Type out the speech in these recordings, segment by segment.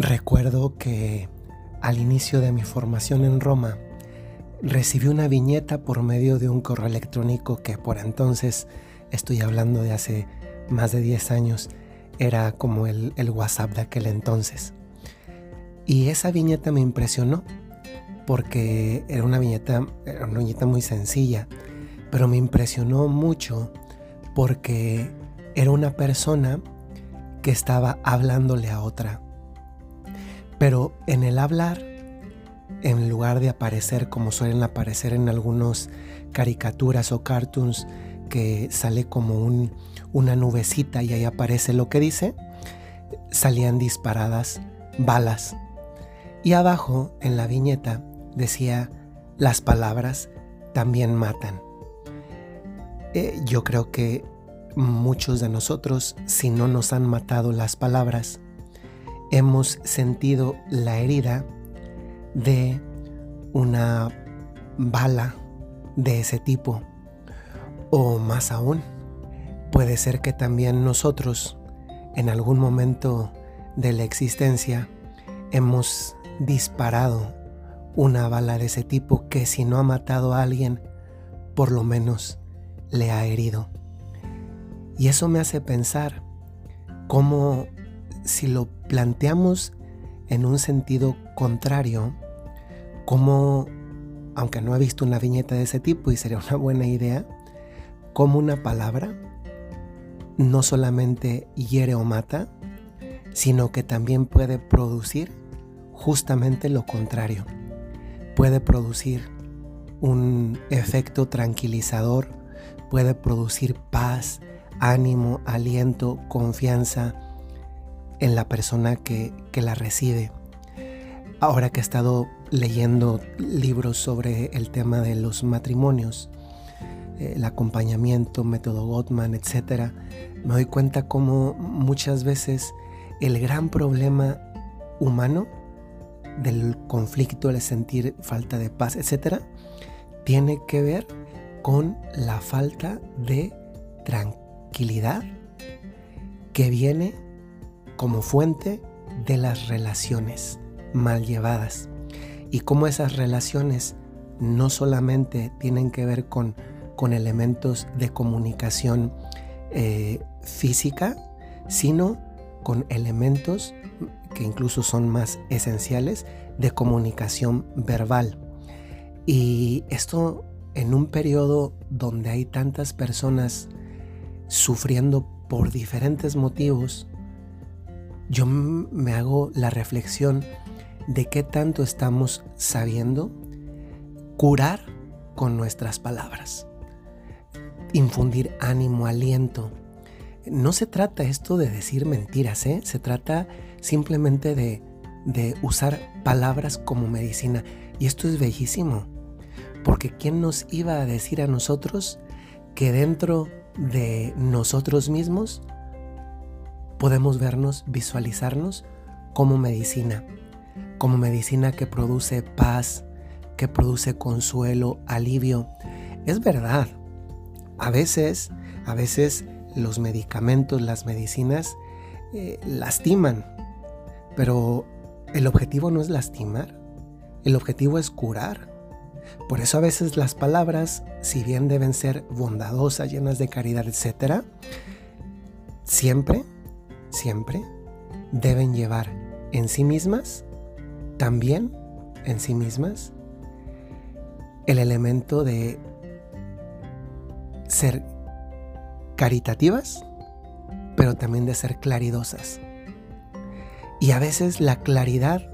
Recuerdo que al inicio de mi formación en Roma, recibí una viñeta por medio de un correo electrónico que por entonces, estoy hablando de hace más de 10 años, era como el, WhatsApp de aquel entonces. Y esa viñeta me impresionó porque era una viñeta, era una viñeta muy sencilla, pero me impresionó mucho porque era una persona que estaba hablándole a otra pero en el hablar, en lugar de aparecer como suelen aparecer en algunas caricaturas o cartoons, que sale como una nubecita y ahí aparece lo que dice, salían disparadas balas. Y abajo, en la viñeta, decía, las palabras también matan. Eh, yo creo que muchos de nosotros, si no nos han matado las palabras, hemos sentido la herida de una bala de ese tipo. O más aún, puede ser que también nosotros, en algún momento de la existencia, hemos disparado una bala de ese tipo que si no ha matado a alguien, por lo menos le ha herido. Y eso me hace pensar cómo si lo planteamos en un sentido contrario, como, aunque no he visto una viñeta de ese tipo y sería una buena idea, como una palabra no solamente hiere o mata, sino que también puede producir justamente lo contrario. Puede producir un efecto tranquilizador, puede producir paz, ánimo, aliento, confianza, en la persona que, la recibe. Ahora que he estado leyendo libros sobre el tema de los matrimonios, eh, el acompañamiento, método Gottman, etc., me doy cuenta cómo muchas veces el gran problema humano del conflicto, el sentir falta de paz, etc., tiene que ver con la falta de tranquilidad que viene como fuente de las relaciones mal llevadas y cómo esas relaciones no solamente tienen que ver con, con elementos de comunicación eh, física, sino con elementos que incluso son más esenciales de comunicación verbal. Y esto en un periodo donde hay tantas personas sufriendo por diferentes motivos yo me hago la reflexión de qué tanto estamos sabiendo curar con nuestras palabras, infundir ánimo, aliento. No se trata esto de decir mentiras, ¿eh? se trata simplemente de, de usar palabras como medicina. Y esto es bellísimo, porque ¿quién nos iba a decir a nosotros que dentro de nosotros mismos podemos vernos, visualizarnos como medicina, como medicina que produce paz, que produce consuelo, alivio. Es verdad, a veces, a veces los medicamentos, las medicinas eh, lastiman, pero el objetivo no es lastimar, el objetivo es curar. Por eso a veces las palabras, si bien deben ser bondadosas, llenas de caridad, etc., siempre siempre deben llevar en sí mismas, también en sí mismas, el elemento de ser caritativas, pero también de ser claridosas. Y a veces la claridad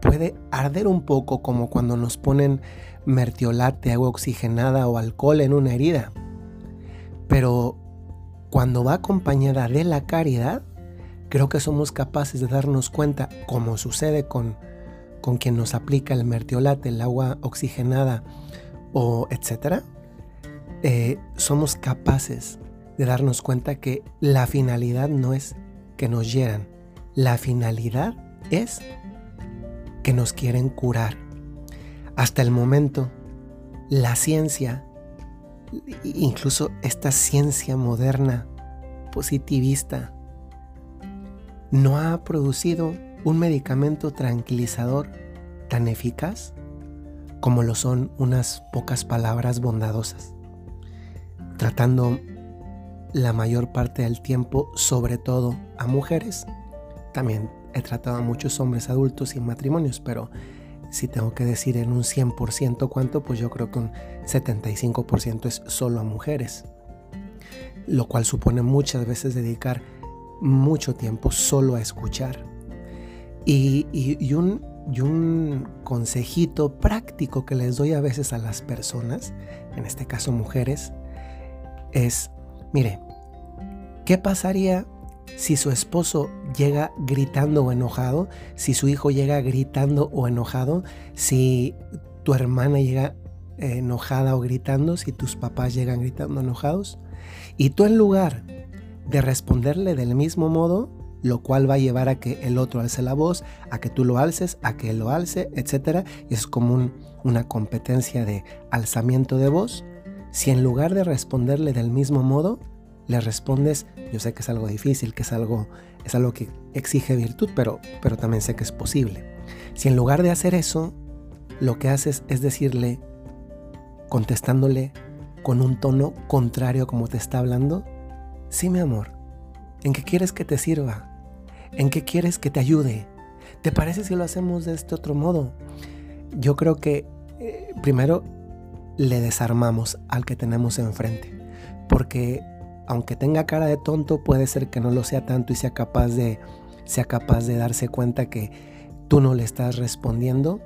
puede arder un poco como cuando nos ponen mertiolate, agua oxigenada o alcohol en una herida. Pero cuando va acompañada de la caridad, creo que somos capaces de darnos cuenta, como sucede con, con quien nos aplica el mertiolate, el agua oxigenada o etcétera, eh, somos capaces de darnos cuenta que la finalidad no es que nos hieran, la finalidad es que nos quieren curar. Hasta el momento, la ciencia, incluso esta ciencia moderna, positivista, no ha producido un medicamento tranquilizador tan eficaz como lo son unas pocas palabras bondadosas, tratando la mayor parte del tiempo sobre todo a mujeres. También he tratado a muchos hombres adultos sin matrimonios, pero si tengo que decir en un 100% cuánto, pues yo creo que un 75% es solo a mujeres, lo cual supone muchas veces dedicar mucho tiempo solo a escuchar. Y, y, un, y un consejito práctico que les doy a veces a las personas, en este caso mujeres, es, mire, ¿qué pasaría si su esposo llega gritando o enojado, si su hijo llega gritando o enojado, si tu hermana llega enojada o gritando, si tus papás llegan gritando enojados, y tú en lugar de responderle del mismo modo, lo cual va a llevar a que el otro alce la voz, a que tú lo alces, a que él lo alce, etc. Y es como una competencia de alzamiento de voz. Si en lugar de responderle del mismo modo, le respondes, yo sé que es algo difícil, que es algo, es algo que exige virtud, pero, pero también sé que es posible. Si en lugar de hacer eso, lo que haces es decirle, contestándole con un tono contrario como te está hablando, sí mi amor, ¿en qué quieres que te sirva? ¿En qué quieres que te ayude? ¿Te parece si lo hacemos de este otro modo? Yo creo que eh, primero le desarmamos al que tenemos enfrente, porque aunque tenga cara de tonto, puede ser que no lo sea tanto y sea capaz de, sea capaz de darse cuenta que tú no le estás respondiendo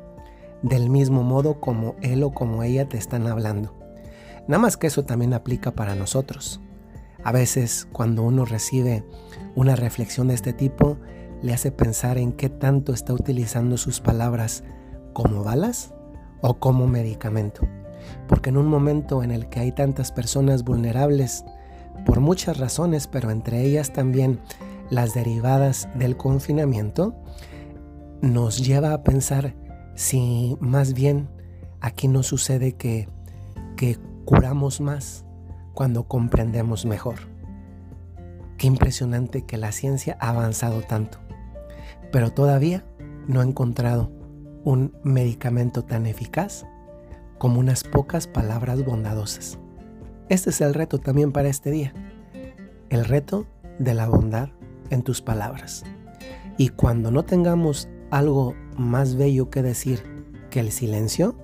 del mismo modo como él o como ella te están hablando. Nada más que eso también aplica para nosotros. A veces cuando uno recibe una reflexión de este tipo, le hace pensar en qué tanto está utilizando sus palabras como balas o como medicamento. Porque en un momento en el que hay tantas personas vulnerables, por muchas razones, pero entre ellas también las derivadas del confinamiento, nos lleva a pensar si más bien aquí no sucede que, que curamos más cuando comprendemos mejor. Qué impresionante que la ciencia ha avanzado tanto, pero todavía no ha encontrado un medicamento tan eficaz como unas pocas palabras bondadosas. Este es el reto también para este día. El reto de la bondad en tus palabras. Y cuando no tengamos algo más bello que decir que el silencio,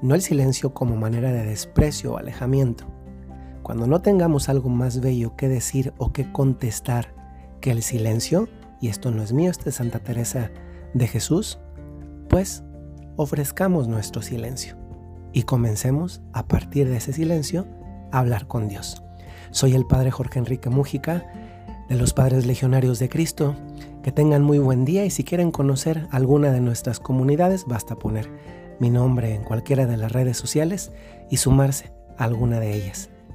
no el silencio como manera de desprecio o alejamiento, cuando no tengamos algo más bello que decir o que contestar que el silencio, y esto no es mío, esto es Santa Teresa de Jesús, pues ofrezcamos nuestro silencio y comencemos a partir de ese silencio hablar con Dios. Soy el Padre Jorge Enrique Mújica de los Padres Legionarios de Cristo. Que tengan muy buen día y si quieren conocer alguna de nuestras comunidades, basta poner mi nombre en cualquiera de las redes sociales y sumarse a alguna de ellas.